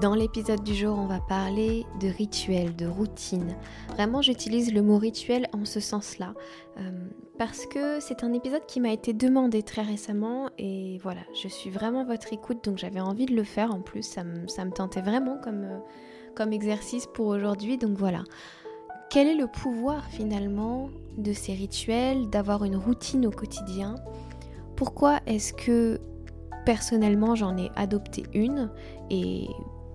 Dans l'épisode du jour, on va parler de rituel, de routine. Vraiment, j'utilise le mot rituel en ce sens-là, euh, parce que c'est un épisode qui m'a été demandé très récemment, et voilà, je suis vraiment votre écoute, donc j'avais envie de le faire en plus, ça me, tentait vraiment comme, euh, comme exercice pour aujourd'hui, donc voilà. Quel est le pouvoir finalement de ces rituels, d'avoir une routine au quotidien? Pourquoi est-ce que personnellement j'en ai adopté une? Et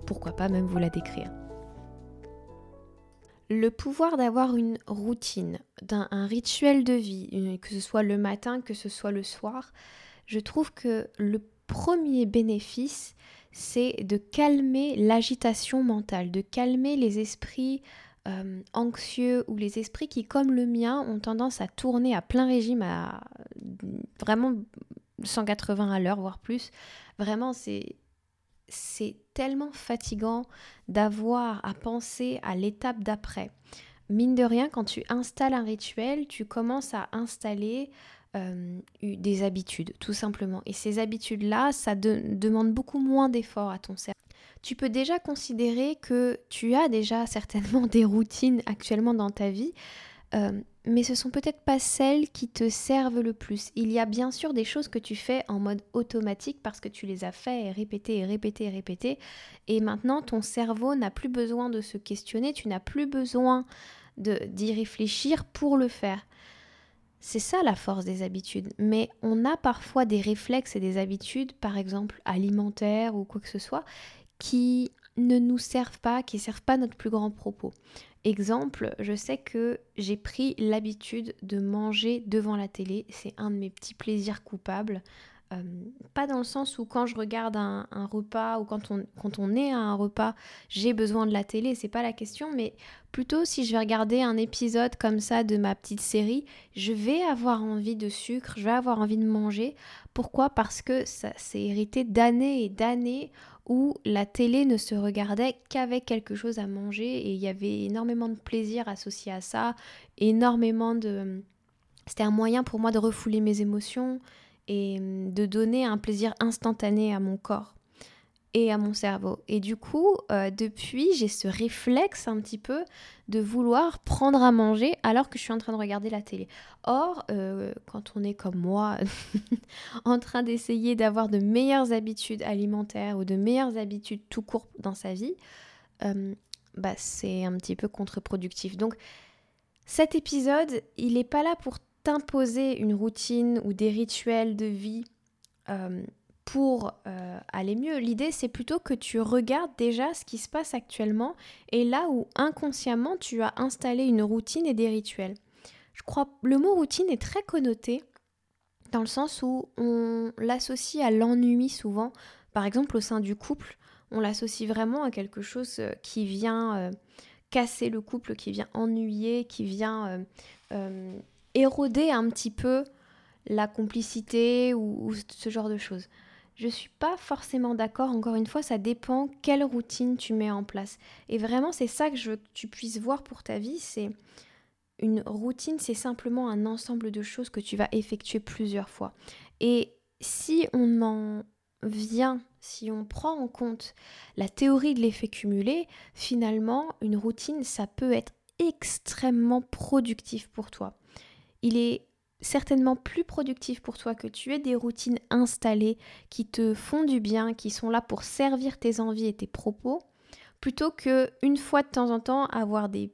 pourquoi pas même vous la décrire. Le pouvoir d'avoir une routine, d'un un rituel de vie, que ce soit le matin, que ce soit le soir, je trouve que le premier bénéfice, c'est de calmer l'agitation mentale, de calmer les esprits euh, anxieux ou les esprits qui, comme le mien, ont tendance à tourner à plein régime, à vraiment 180 à l'heure, voire plus. Vraiment, c'est c'est tellement fatigant d'avoir à penser à l'étape d'après. Mine de rien, quand tu installes un rituel, tu commences à installer euh, des habitudes, tout simplement. Et ces habitudes-là, ça demande beaucoup moins d'efforts à ton cerveau. Tu peux déjà considérer que tu as déjà certainement des routines actuellement dans ta vie, euh, mais ce sont peut-être pas celles qui te servent le plus. Il y a bien sûr des choses que tu fais en mode automatique parce que tu les as fait et répété et répété et répété. Et maintenant, ton cerveau n'a plus besoin de se questionner, tu n'as plus besoin d'y réfléchir pour le faire. C'est ça la force des habitudes. Mais on a parfois des réflexes et des habitudes, par exemple alimentaires ou quoi que ce soit, qui ne nous servent pas, qui ne servent pas notre plus grand propos. Exemple, je sais que j'ai pris l'habitude de manger devant la télé. C'est un de mes petits plaisirs coupables. Euh, pas dans le sens où quand je regarde un, repas ou quand on, quand on est à un repas, j'ai besoin de la télé, c'est pas la question, mais plutôt si je vais regarder un épisode comme ça de ma petite série, je vais avoir envie de sucre, je vais avoir envie de manger. Pourquoi? Parce que ça s'est hérité d'années et d'années où la télé ne se regardait qu'avec quelque chose à manger et il y avait énormément de plaisir associé à ça, énormément de... C'était un moyen pour moi de refouler mes émotions et de donner un plaisir instantané à mon corps et à mon cerveau. Et du coup, euh, depuis, j'ai ce réflexe un petit peu de vouloir prendre à manger alors que je suis en train de regarder la télé. Or, euh, quand on est comme moi, en train d'essayer d'avoir de meilleures habitudes alimentaires ou de meilleures habitudes tout court dans sa vie, euh, bah, c'est un petit peu contre-productif. Donc, cet épisode, il n'est pas là pour t'imposer une routine ou des rituels de vie pour euh, aller mieux. L'idée, c'est plutôt que tu regardes déjà ce qui se passe actuellement et là où inconsciemment tu as installé une routine et des rituels. Je crois le mot routine est très connoté dans le sens où on l'associe à l'ennui souvent. Par exemple, au sein du couple, on l'associe vraiment à quelque chose euh, qui vient euh, casser le couple, qui vient ennuyer, qui vient éroder un petit peu la complicité ou ce genre de choses. Je suis pas forcément d'accord. Encore une fois, ça dépend quelle routine tu mets en place. Et vraiment, c'est ça que je veux que tu puisses voir pour ta vie. C'est une routine, c'est simplement un ensemble de choses que tu vas effectuer plusieurs fois. Et si on en vient, si on prend en compte la théorie de l'effet cumulé, finalement, une routine, ça peut être extrêmement productif pour toi. Il est certainement plus productif pour toi que tu aies des routines installées qui te font du bien, qui sont là pour servir tes envies et tes propos, plutôt que une fois de temps en temps avoir des,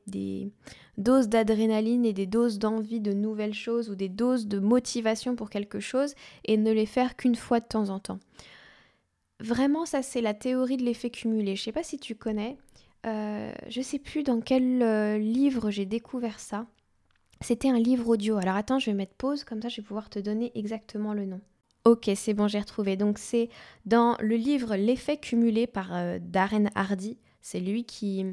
doses d'adrénaline et des doses d'envie de nouvelles choses ou des doses de motivation pour quelque chose et ne les faire qu'une fois de temps en temps. Vraiment, ça c'est la théorie de l'effet cumulé. Je sais pas si tu connais. Euh, je sais plus dans quel euh, livre j'ai découvert ça. C'était un livre audio. Alors attends, je vais mettre pause, comme ça je vais pouvoir te donner exactement le nom. Ok, c'est bon, j'ai retrouvé. Donc c'est dans le livre L'effet cumulé par euh, Darren Hardy. C'est lui qui,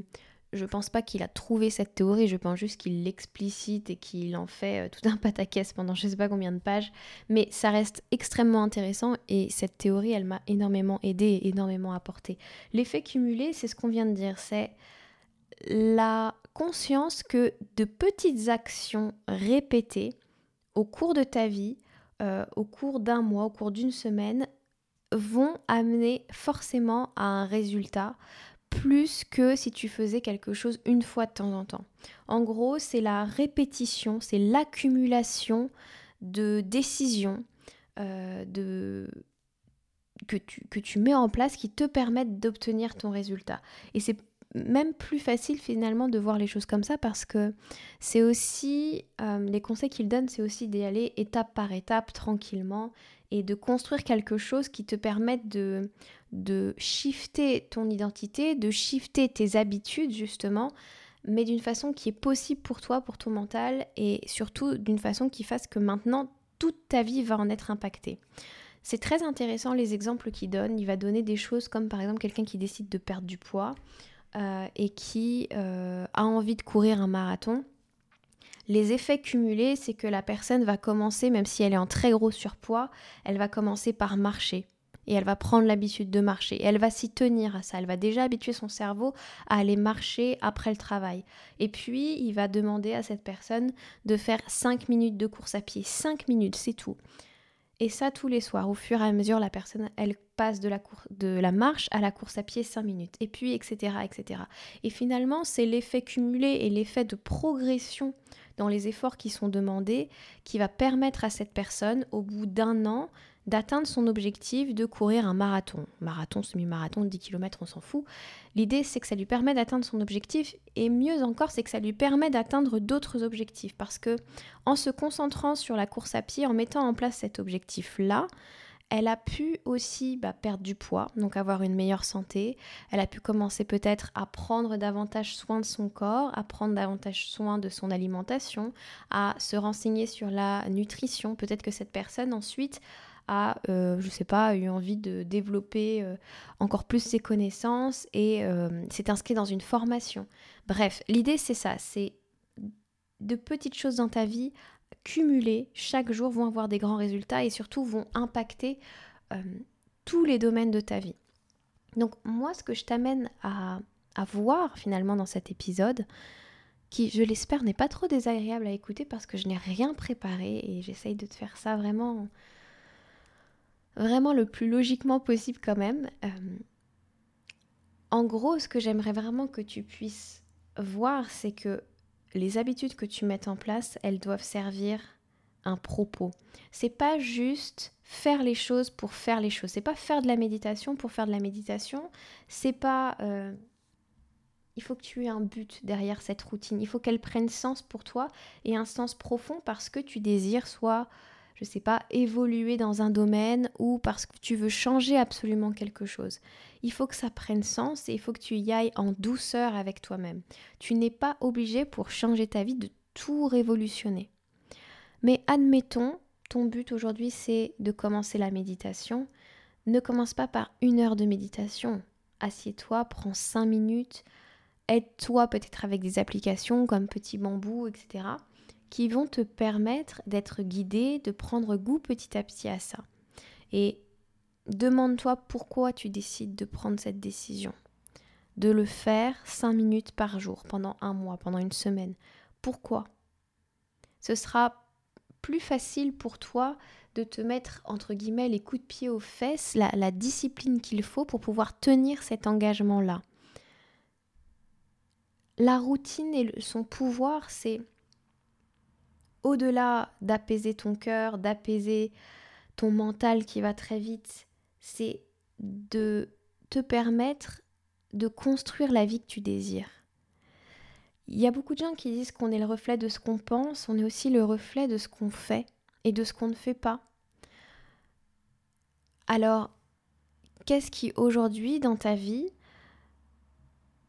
je pense pas qu'il a trouvé cette théorie, je pense juste qu'il l'explicite et qu'il en fait euh, tout un pataquès pendant je sais pas combien de pages. Mais ça reste extrêmement intéressant et cette théorie, elle m'a énormément aidé et énormément apporté. L'effet cumulé, c'est ce qu'on vient de dire, c'est la conscience que de petites actions répétées au cours de ta vie, euh, au cours d'un mois, au cours d'une semaine, vont amener forcément à un résultat plus que si tu faisais quelque chose une fois de temps en temps. En gros, c'est la répétition, c'est l'accumulation de décisions euh, que, tu, que tu mets en place qui te permettent d'obtenir ton résultat. Et c'est même plus facile finalement de voir les choses comme ça parce que c'est aussi, euh, les conseils qu'il donne, c'est aussi d'y aller étape par étape, tranquillement, et de construire quelque chose qui te permette de, de shifter ton identité, de shifter tes habitudes justement, mais d'une façon qui est possible pour toi, pour ton mental, et surtout d'une façon qui fasse que maintenant toute ta vie va en être impactée. C'est très intéressant les exemples qu'il donne. Il va donner des choses comme par exemple quelqu'un qui décide de perdre du poids. Euh, et qui euh, a envie de courir un marathon, les effets cumulés, c'est que la personne va commencer, même si elle est en très gros surpoids, elle va commencer par marcher. Et elle va prendre l'habitude de marcher. Et elle va s'y tenir à ça. Elle va déjà habituer son cerveau à aller marcher après le travail. Et puis, il va demander à cette personne de faire 5 minutes de course à pied. 5 minutes, c'est tout. Et ça tous les soirs. Au fur et à mesure, la personne, elle passe de la, de la marche à la course à pied 5 minutes. Et puis, etc. etc. Et finalement, c'est l'effet cumulé et l'effet de progression dans les efforts qui sont demandés qui va permettre à cette personne, au bout d'un an, d'atteindre son objectif de courir un marathon. Marathon, semi-marathon, 10 km, on s'en fout. L'idée, c'est que ça lui permet d'atteindre son objectif et mieux encore, c'est que ça lui permet d'atteindre d'autres objectifs parce que en se concentrant sur la course à pied, en mettant en place cet objectif-là, elle a pu aussi bah, perdre du poids, donc avoir une meilleure santé. Elle a pu commencer peut-être à prendre davantage soin de son corps, à prendre davantage soin de son alimentation, à se renseigner sur la nutrition. Peut-être que cette personne ensuite a, euh, je sais pas, eu envie de développer euh, encore plus ses connaissances et euh, s'est inscrit dans une formation. Bref, l'idée c'est ça, c'est de petites choses dans ta vie cumulées chaque jour vont avoir des grands résultats et surtout vont impacter tous les domaines de ta vie. Donc moi, ce que je t'amène à, à voir finalement dans cet épisode, qui, je l'espère, n'est pas trop désagréable à écouter parce que je n'ai rien préparé et j'essaye de te faire ça vraiment vraiment le plus logiquement possible quand même. Euh, en gros, ce que j'aimerais vraiment que tu puisses voir, c'est que les habitudes que tu mets en place, elles doivent servir un propos. C'est pas juste faire les choses pour faire les choses. C'est pas faire de la méditation pour faire de la méditation. C'est pas. Euh, il faut que tu aies un but derrière cette routine. Il faut qu'elle prenne sens pour toi et un sens profond parce que tu désires soit je sais pas, évoluer dans un domaine ou parce que tu veux changer absolument quelque chose. Il faut que ça prenne sens et il faut que tu y ailles en douceur avec toi-même. Tu n'es pas obligé pour changer ta vie de tout révolutionner. Mais admettons, ton but aujourd'hui c'est de commencer la méditation. Ne commence pas par une heure de méditation. Assieds-toi, prends cinq minutes, aide-toi peut-être avec des applications comme Petit Bambou, etc qui vont te permettre d'être guidé, de prendre goût petit à petit à ça. Et demande-toi pourquoi tu décides de prendre cette décision. De le faire 5 minutes par jour, pendant un mois, pendant une semaine. Pourquoi? Ce sera plus facile pour toi de te mettre, entre guillemets, les coups de pied aux fesses, la, la discipline qu'il faut pour pouvoir tenir cet engagement-là. La routine et son pouvoir, c'est au-delà d'apaiser ton cœur, d'apaiser ton mental qui va très vite, c'est de te permettre de construire la vie que tu désires. Il y a beaucoup de gens qui disent qu'on est le reflet de ce qu'on pense, on est aussi le reflet de ce qu'on fait et de ce qu'on ne fait pas. Alors, qu'est-ce qui aujourd'hui dans ta vie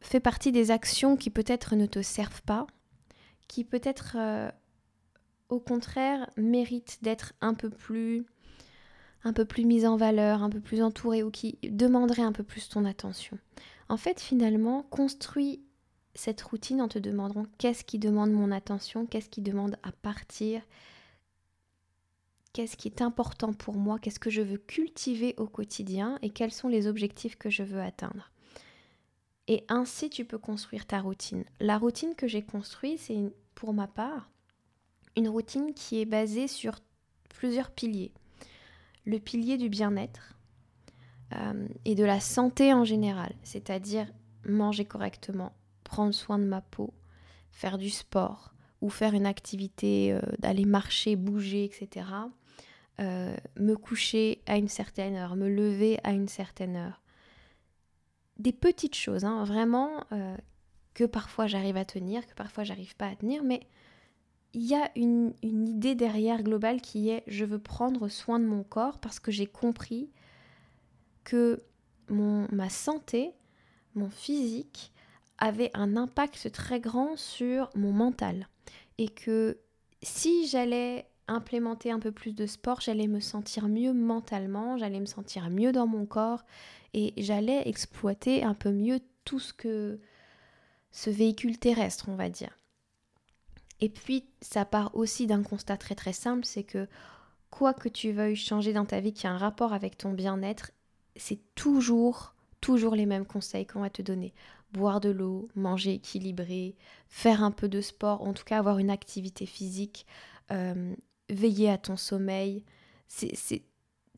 fait partie des actions qui peut-être ne te servent pas, qui peut-être euh, au contraire méritent d'être un peu plus un peu plus mise en valeur, un peu plus entourée ou qui demanderaient un peu plus ton attention. En fait, finalement, construis cette routine en te demandant qu'est-ce qui demande mon attention, qu'est-ce qui demande à partir, qu'est-ce qui est important pour moi, qu'est-ce que je veux cultiver au quotidien et quels sont les objectifs que je veux atteindre. Et ainsi, tu peux construire ta routine. La routine que j'ai construite, c'est pour ma part une routine qui est basée sur plusieurs piliers. Le pilier du bien-être euh, et de la santé en général, c'est-à-dire manger correctement, prendre soin de ma peau, faire du sport ou faire une activité, euh, d'aller marcher, bouger, etc. Euh, me coucher à une certaine heure, me lever à une certaine heure. Des petites choses, hein, vraiment, que parfois j'arrive à tenir, que parfois j'arrive pas à tenir, mais il y a une, une, idée derrière globale qui est je veux prendre soin de mon corps parce que j'ai compris que mon, ma santé, mon physique, avait un impact très grand sur mon mental. Et que si j'allais implémenter un peu plus de sport, j'allais me sentir mieux mentalement, j'allais me sentir mieux dans mon corps et j'allais exploiter un peu mieux tout ce que ce véhicule terrestre, on va dire. Et puis, ça part aussi d'un constat très très simple, c'est que quoi que tu veuilles changer dans ta vie qui a un rapport avec ton bien-être, c'est toujours, toujours les mêmes conseils qu'on va te donner boire de l'eau, manger équilibré, faire un peu de sport, en tout cas avoir une activité physique, euh, veiller à ton sommeil. C'est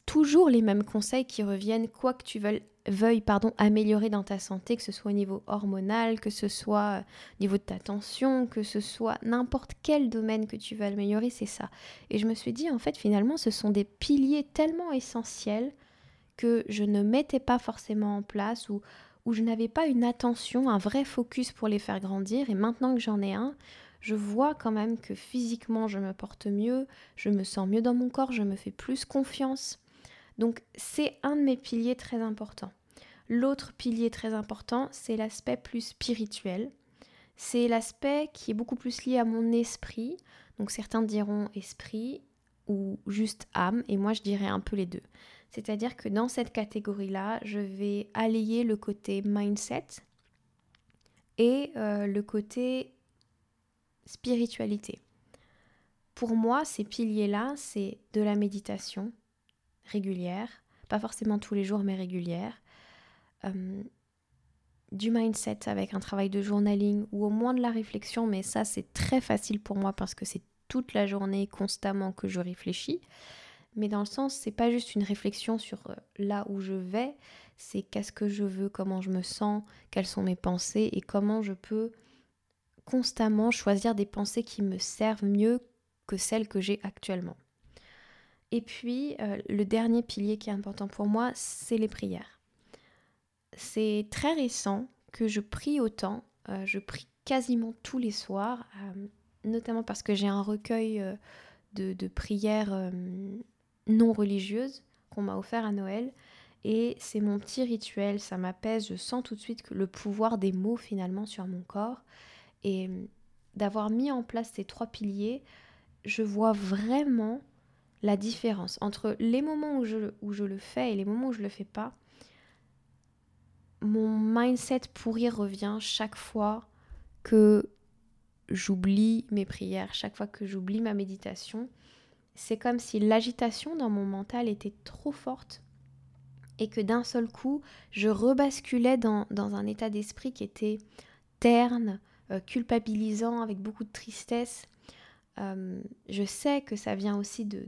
toujours les mêmes conseils qui reviennent, quoi que tu veuilles, améliorer dans ta santé, que ce soit au niveau hormonal, que ce soit au niveau de ta tension, que ce soit n'importe quel domaine que tu veux améliorer, c'est ça. Et je me suis dit, en fait, finalement, ce sont des piliers tellement essentiels que je ne mettais pas forcément en place ou où je n'avais pas une attention, un vrai focus pour les faire grandir. Et maintenant que j'en ai un, je vois quand même que physiquement je me porte mieux, je me sens mieux dans mon corps, je me fais plus confiance. Donc c'est un de mes piliers très importants. L'autre pilier très important, c'est l'aspect plus spirituel. C'est l'aspect qui est beaucoup plus lié à mon esprit. Donc certains diront esprit ou juste âme, et moi je dirais un peu les deux. C'est-à-dire que dans cette catégorie-là, je vais allier le côté mindset et euh, le côté spiritualité. Pour moi, ces piliers-là, c'est de la méditation régulière, pas forcément tous les jours, mais régulière, euh, du mindset avec un travail de journaling ou au moins de la réflexion, mais ça c'est très facile pour moi parce que c'est toute la journée constamment que je réfléchis. Mais dans le sens, c'est pas juste une réflexion sur euh, là où je vais, c'est qu'est-ce que je veux, comment je me sens, quelles sont mes pensées et comment je peux constamment choisir des pensées qui me servent mieux que celles que j'ai actuellement. Et puis, euh, le dernier pilier qui est important pour moi, c'est les prières. C'est très récent que je prie autant, euh, je prie quasiment tous les soirs, notamment parce que j'ai un recueil de, de, prières non religieuse qu'on m'a offert à Noël. Et c'est mon petit rituel, ça m'apaise, je sens tout de suite le pouvoir des mots finalement sur mon corps. Et d'avoir mis en place ces trois piliers, je vois vraiment la différence entre les moments où je, le fais et les moments où je le fais pas. Mon mindset pourri revient chaque fois que j'oublie mes prières, chaque fois que j'oublie ma méditation c'est comme si l'agitation dans mon mental était trop forte et que d'un seul coup, je rebasculais dans, un état d'esprit qui était terne, euh, culpabilisant, avec beaucoup de tristesse. Euh, je sais que ça vient aussi de,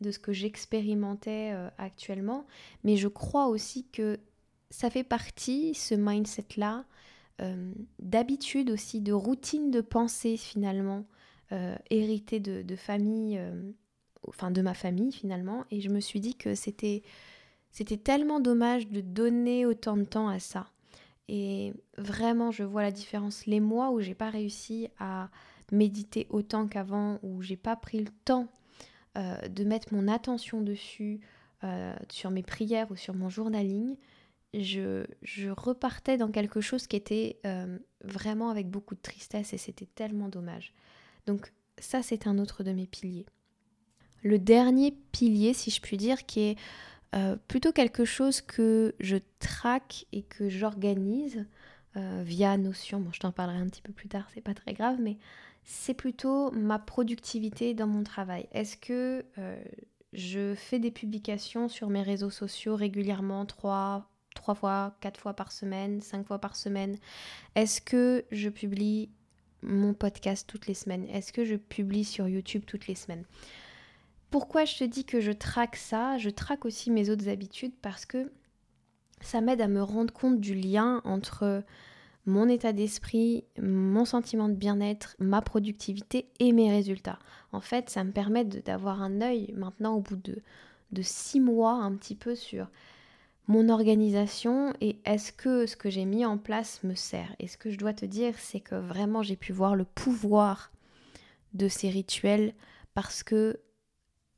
de, ce que j'expérimentais euh, actuellement, mais je crois aussi que ça fait partie, ce mindset-là, d'habitude aussi, de routine de pensée finalement, héritée de, de famille enfin de ma famille finalement, et je me suis dit que c'était c'était tellement dommage de donner autant de temps à ça. Et vraiment, je vois la différence. Les mois où j'ai pas réussi à méditer autant qu'avant, où j'ai pas pris le temps euh, de mettre mon attention dessus, euh, sur mes prières ou sur mon journaling, je, repartais dans quelque chose qui était euh, vraiment avec beaucoup de tristesse et c'était tellement dommage. Donc ça, c'est un autre de mes piliers. Le dernier pilier, si je puis dire, qui est plutôt quelque chose que je traque et que j'organise via Notion. Bon, je t'en parlerai un petit peu plus tard, c'est pas très grave, mais c'est plutôt ma productivité dans mon travail. Est-ce que euh, je fais des publications sur mes réseaux sociaux régulièrement, trois, trois fois, quatre fois par semaine, cinq fois par semaine? Est-ce que je publie mon podcast toutes les semaines? Est-ce que je publie sur YouTube toutes les semaines? Pourquoi je te dis que je traque ça? Je traque aussi mes autres habitudes parce que ça m'aide à me rendre compte du lien entre mon état d'esprit, mon sentiment de bien-être, ma productivité et mes résultats. En fait, ça me permet d'avoir un œil maintenant au bout de, six mois un petit peu sur mon organisation et est-ce que ce que j'ai mis en place me sert. Et ce que je dois te dire, c'est que vraiment j'ai pu voir le pouvoir de ces rituels parce que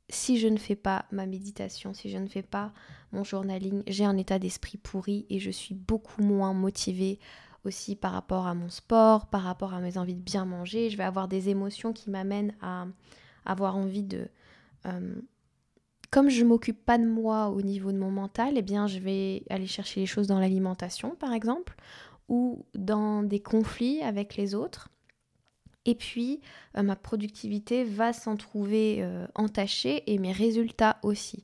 si je ne fais pas ma méditation, si je ne fais pas mon journaling, j'ai un état d'esprit pourri et je suis beaucoup moins motivée aussi par rapport à mon sport, par rapport à mes envies de bien manger. Je vais avoir des émotions qui m'amènent à avoir envie de... Euh, comme je m'occupe pas de moi au niveau de mon mental, eh bien je vais aller chercher les choses dans l'alimentation par exemple, ou dans des conflits avec les autres. Et puis, euh, ma productivité va s'en trouver euh, entachée et mes résultats aussi.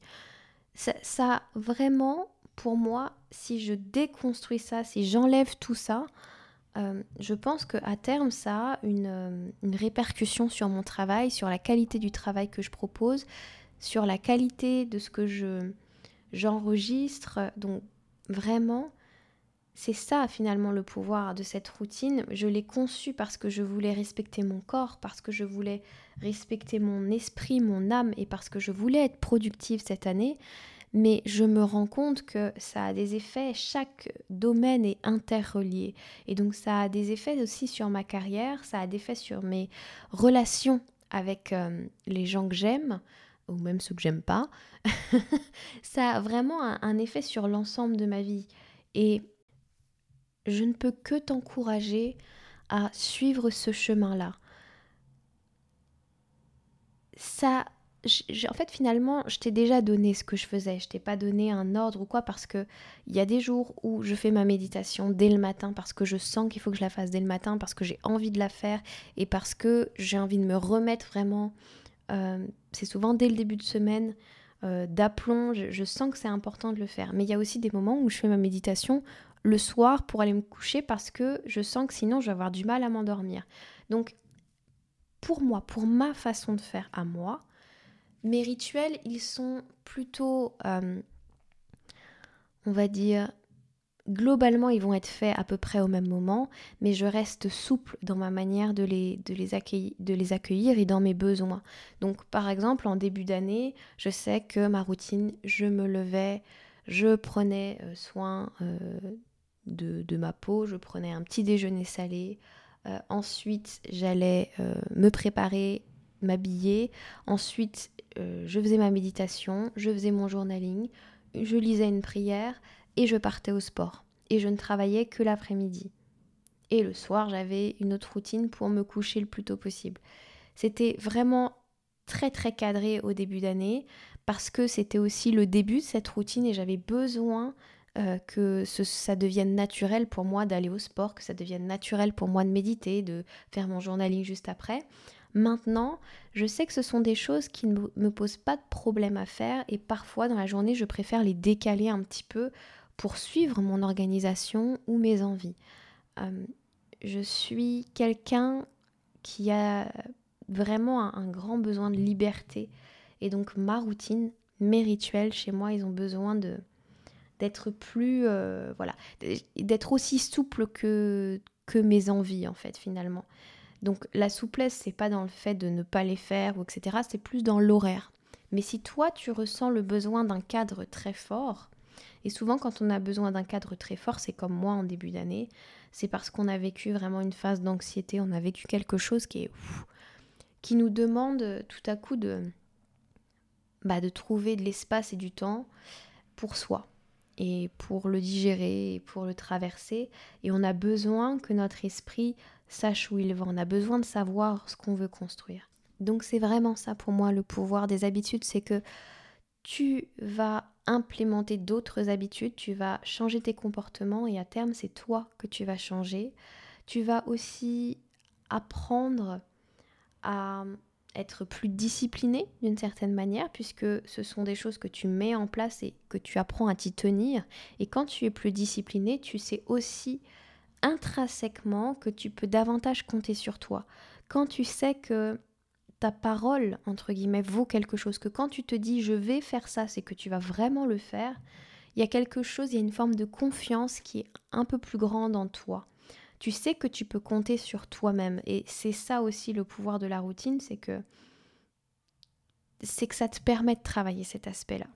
Ça, ça, vraiment, pour moi, si je déconstruis ça, si j'enlève tout ça, euh, je pense qu'à terme, ça a euh, une, répercussion sur mon travail, sur la qualité du travail que je propose, sur la qualité de ce que je j'enregistre. Donc vraiment, c'est ça finalement le pouvoir de cette routine. Je l'ai conçue parce que je voulais respecter mon corps, parce que je voulais respecter mon esprit, mon âme et parce que je voulais être productive cette année mais je me rends compte que ça a des effets, chaque domaine est interrelié. Et donc ça a des effets aussi sur ma carrière, ça a des effets sur mes relations avec euh, les gens que j'aime, ou même ceux que j'aime pas. ça a vraiment un effet sur l'ensemble de ma vie. Et je ne peux que t'encourager à suivre ce chemin-là. Ça en fait, finalement, je t'ai déjà donné ce que je faisais. Je t'ai pas donné un ordre ou quoi parce que il y a des jours où je fais ma méditation dès le matin parce que je sens qu'il faut que je la fasse dès le matin, parce que j'ai envie de la faire et parce que j'ai envie de me remettre vraiment. Euh, c'est souvent dès le début de semaine euh, d'aplomb. Je, sens que c'est important de le faire. Mais il y a aussi des moments où je fais ma méditation le soir pour aller me coucher parce que je sens que sinon je vais avoir du mal à m'endormir. Donc, pour moi, pour ma façon de faire à moi, mes rituels, ils sont plutôt, euh, on va dire, globalement, ils vont être faits à peu près au même moment, mais je reste souple dans ma manière de les, de les, accueillir, de les accueillir et dans mes besoins. Donc, par exemple, en début d'année, je sais que ma routine, je me levais, je prenais euh, soin euh, de, de, ma peau, je prenais un petit déjeuner salé. ensuite, j'allais me préparer m'habiller. Ensuite, euh, je faisais ma méditation, je faisais mon journaling, je lisais une prière et je partais au sport. Et je ne travaillais que l'après-midi. Et le soir, j'avais une autre routine pour me coucher le plus tôt possible. C'était vraiment très très cadré au début d'année parce que c'était aussi le début de cette routine et j'avais besoin euh, que ça devienne naturel pour moi d'aller au sport, que ça devienne naturel pour moi de méditer, de faire mon journaling juste après. Maintenant, je sais que ce sont des choses qui ne me posent pas de problème à faire et parfois dans la journée, je préfère les décaler un petit peu pour suivre mon organisation ou mes envies. Euh, je suis quelqu'un qui a vraiment un, grand besoin de liberté et donc ma routine, mes rituels chez moi, ils ont besoin de d'être plus euh, voilà d'être aussi souple que que mes envies en fait finalement donc la souplesse, c'est pas dans le fait de ne pas les faire ou etc. C'est plus dans l'horaire. Mais si toi tu ressens le besoin d'un cadre très fort, Et souvent, quand on a besoin d'un cadre très fort, c'est comme moi en début d'année, c'est parce qu'on a vécu vraiment une phase d'anxiété, on a vécu quelque chose qui est qui nous demande tout à coup de bah, de trouver de l'espace et du temps pour soi et pour le digérer et pour le traverser. Et on a besoin que notre esprit sache où il va. On a besoin de savoir ce qu'on veut construire. Donc c'est vraiment ça pour moi le pouvoir des habitudes, c'est que tu vas implémenter d'autres habitudes, tu vas changer tes comportements et à terme c'est toi que tu vas changer. Tu vas aussi apprendre à être plus discipliné d'une certaine manière, puisque ce sont des choses que tu mets en place et que tu apprends à t'y tenir. Et quand tu es plus discipliné, tu sais aussi intrinsèquement que tu peux davantage compter sur toi. Quand tu sais que ta parole, entre guillemets, vaut quelque chose, que quand tu te dis je vais faire ça, c'est que tu vas vraiment le faire, il y a quelque chose, il y a une forme de confiance qui est un peu plus grande en toi. Tu sais que tu peux compter sur toi-même. Et c'est ça aussi le pouvoir de la routine, c'est que c'est que ça te permet de travailler cet aspect-là.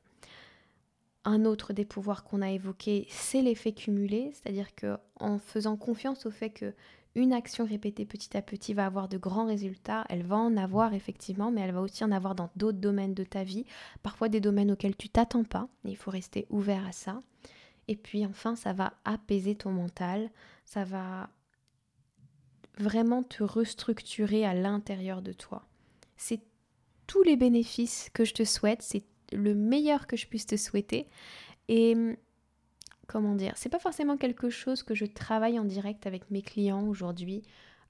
Un autre des pouvoirs qu'on a évoqué, c'est l'effet cumulé, c'est-à-dire que en faisant confiance au fait que une action répétée petit à petit va avoir de grands résultats, elle va en avoir effectivement, mais elle va aussi en avoir dans d'autres domaines de ta vie, parfois des domaines auxquels tu t'attends pas, il faut rester ouvert à ça. Et puis enfin, ça va apaiser ton mental, ça va vraiment te restructurer à l'intérieur de toi. C'est tous les bénéfices que je te souhaite, c'est le meilleur que je puisse te souhaiter. Et comment dire, c'est pas forcément quelque chose que je travaille en direct avec mes clients aujourd'hui.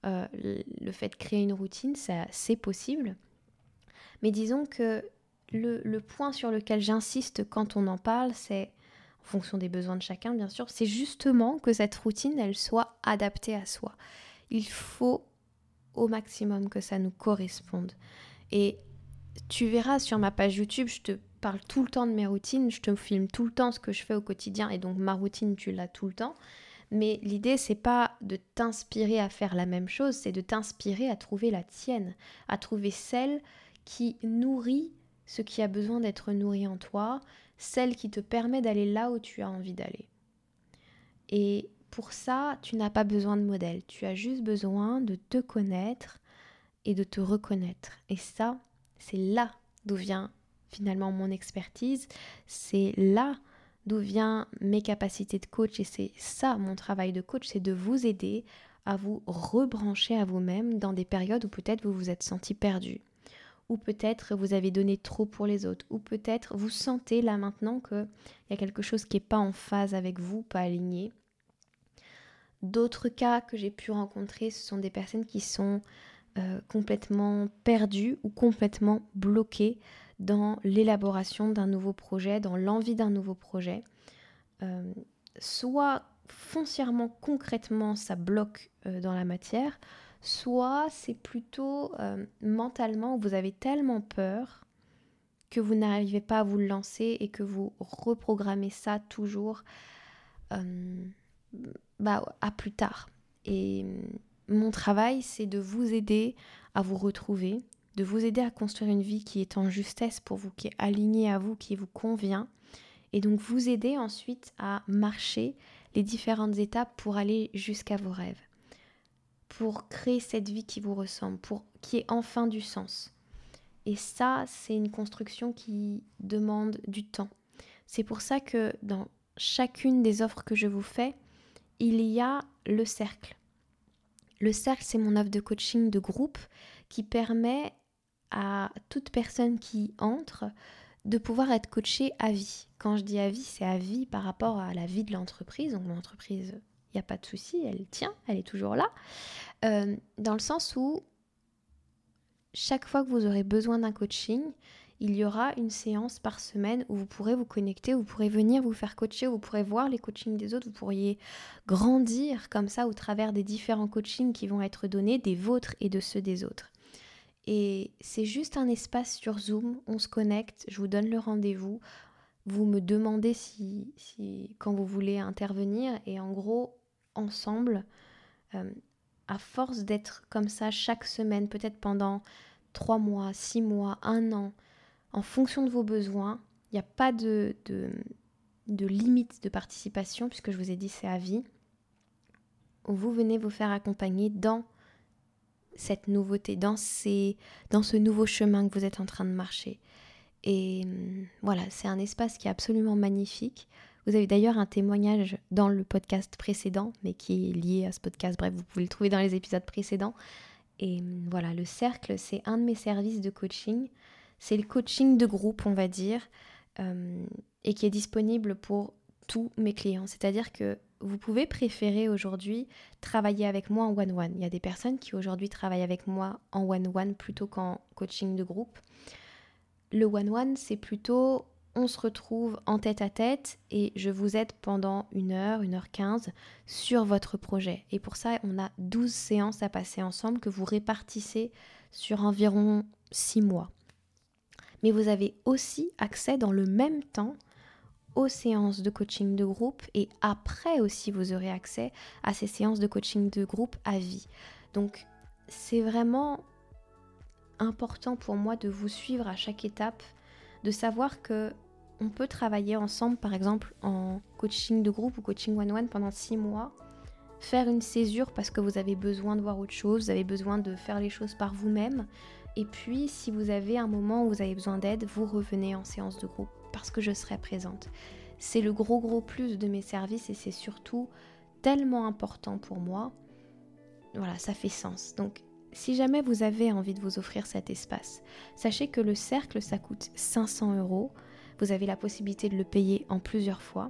Euh, le fait de créer une routine, ça, c'est possible. Mais disons que le point sur lequel j'insiste quand on en parle, c'est en fonction des besoins de chacun, bien sûr, c'est justement que cette routine, elle soit adaptée à soi. Il faut au maximum que ça nous corresponde. Et tu verras sur ma page YouTube, je te parle tout le temps de mes routines, je te filme tout le temps ce que je fais au quotidien et donc ma routine tu l'as tout le temps. Mais l'idée c'est pas de t'inspirer à faire la même chose, c'est de t'inspirer à trouver la tienne, à trouver celle qui nourrit ce qui a besoin d'être nourri en toi, celle qui te permet d'aller là où tu as envie d'aller. Et pour ça, tu n'as pas besoin de modèle, tu as juste besoin de te connaître et de te reconnaître. Et ça, c'est là d'où vient finalement mon expertise, c'est là d'où vient mes capacités de coach et c'est ça mon travail de coach, c'est de vous aider à vous rebrancher à vous-même dans des périodes où peut-être vous vous êtes senti perdu ou peut-être vous avez donné trop pour les autres, ou peut-être vous sentez là maintenant qu'il y a quelque chose qui n'est pas en phase avec vous, pas aligné. D'autres cas que j'ai pu rencontrer, ce sont des personnes qui sont euh, complètement perdues ou complètement bloquées dans l'élaboration d'un nouveau projet, dans l'envie d'un nouveau projet. Euh, soit foncièrement, concrètement, ça bloque euh, dans la matière, soit c'est plutôt euh, mentalement vous avez tellement peur que vous n'arrivez pas à vous lancer et que vous reprogrammez ça toujours euh, bah, à plus tard. Et mon travail, c'est de vous aider à vous retrouver, de vous aider à construire une vie qui est en justesse pour vous, qui est alignée à vous, qui vous convient, et donc vous aider ensuite à marcher les différentes étapes pour aller jusqu'à vos rêves pour créer cette vie qui vous ressemble, pour qui ait enfin du sens. Et ça, c'est une construction qui demande du temps. C'est pour ça que dans chacune des offres que je vous fais, il y a le cercle. Le cercle, c'est mon offre de coaching de groupe qui permet à toute personne qui entre de pouvoir être coachée à vie. Quand je dis à vie, c'est à vie par rapport à la vie de l'entreprise. Donc l'entreprise il n'y a pas de souci, elle tient, elle est toujours là. Euh, dans le sens où chaque fois que vous aurez besoin d'un coaching, il y aura une séance par semaine où vous pourrez vous connecter, vous pourrez venir vous faire coacher, vous pourrez voir les coachings des autres, vous pourriez grandir comme ça au travers des différents coachings qui vont être donnés, des vôtres et de ceux des autres. Et c'est juste un espace sur Zoom, on se connecte, je vous donne le rendez-vous, vous me demandez si, quand vous voulez intervenir et en gros ensemble, euh, à force d'être comme ça chaque semaine, peut-être pendant trois mois, six mois, un an, en fonction de vos besoins, il n'y a pas de, de limite de participation, puisque je vous ai dit c'est à vie, vous venez vous faire accompagner dans cette nouveauté, dans, ces, dans ce nouveau chemin que vous êtes en train de marcher. Et hum, voilà, c'est un espace qui est absolument magnifique. Vous avez d'ailleurs un témoignage dans le podcast précédent, mais qui est lié à ce podcast. Bref, vous pouvez le trouver dans les épisodes précédents. Et hum, voilà, le cercle, c'est un de mes services de coaching. C'est le coaching de groupe, on va dire, hum, et qui est disponible pour tous mes clients. C'est-à-dire que vous pouvez préférer aujourd'hui travailler avec moi en one-one. Il y a des personnes qui aujourd'hui travaillent avec moi en one-one plutôt qu'en coaching de groupe. Le one-one, c'est plutôt on se retrouve en tête à tête et je vous aide pendant une heure, une heure quinze sur votre projet. Et pour ça, on a 12 séances à passer ensemble que vous répartissez sur environ 6 mois. Mais vous avez aussi accès dans le même temps aux séances de coaching de groupe et après aussi vous aurez accès à ces séances de coaching de groupe à vie. Donc c'est vraiment important pour moi de vous suivre à chaque étape, de savoir que on peut travailler ensemble par exemple en coaching de groupe ou coaching one-one pendant six mois, faire une césure parce que vous avez besoin de voir autre chose, vous avez besoin de faire les choses par vous-même. Et puis, si vous avez un moment où vous avez besoin d'aide, vous revenez en séance de groupe parce que je serai présente. C'est le gros gros plus de mes services et c'est surtout tellement important pour moi. Voilà, ça fait sens. Donc si jamais vous avez envie de vous offrir cet espace, sachez que le cercle, ça coûte 500 euros. Vous avez la possibilité de le payer en plusieurs fois.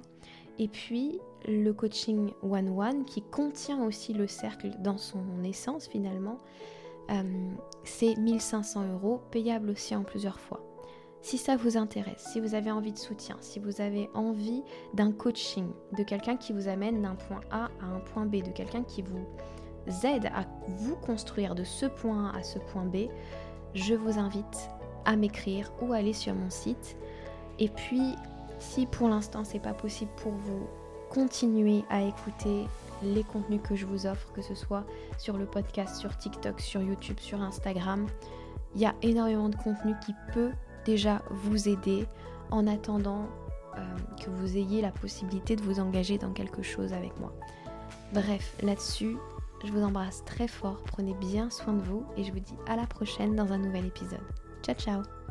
Et puis, le coaching one-one, qui contient aussi le cercle dans son essence finalement, euh, c'est 1500 euros, payable aussi en plusieurs fois. Si ça vous intéresse, si vous avez envie de soutien, si vous avez envie d'un coaching, de quelqu'un qui vous amène d'un point A à un point B, de quelqu'un qui vous aide à vous construire de ce point A à ce point B, je vous invite à m'écrire ou à aller sur mon site. Et puis, si pour l'instant c'est pas possible pour vous, continuez à écouter les contenus que je vous offre, que ce soit sur le podcast, sur TikTok, sur YouTube, sur Instagram. Il y a énormément de contenu qui peut déjà vous aider en attendant euh, que vous ayez la possibilité de vous engager dans quelque chose avec moi. Bref, là-dessus, je vous embrasse très fort, prenez bien soin de vous et je vous dis à la prochaine dans un nouvel épisode. Ciao ciao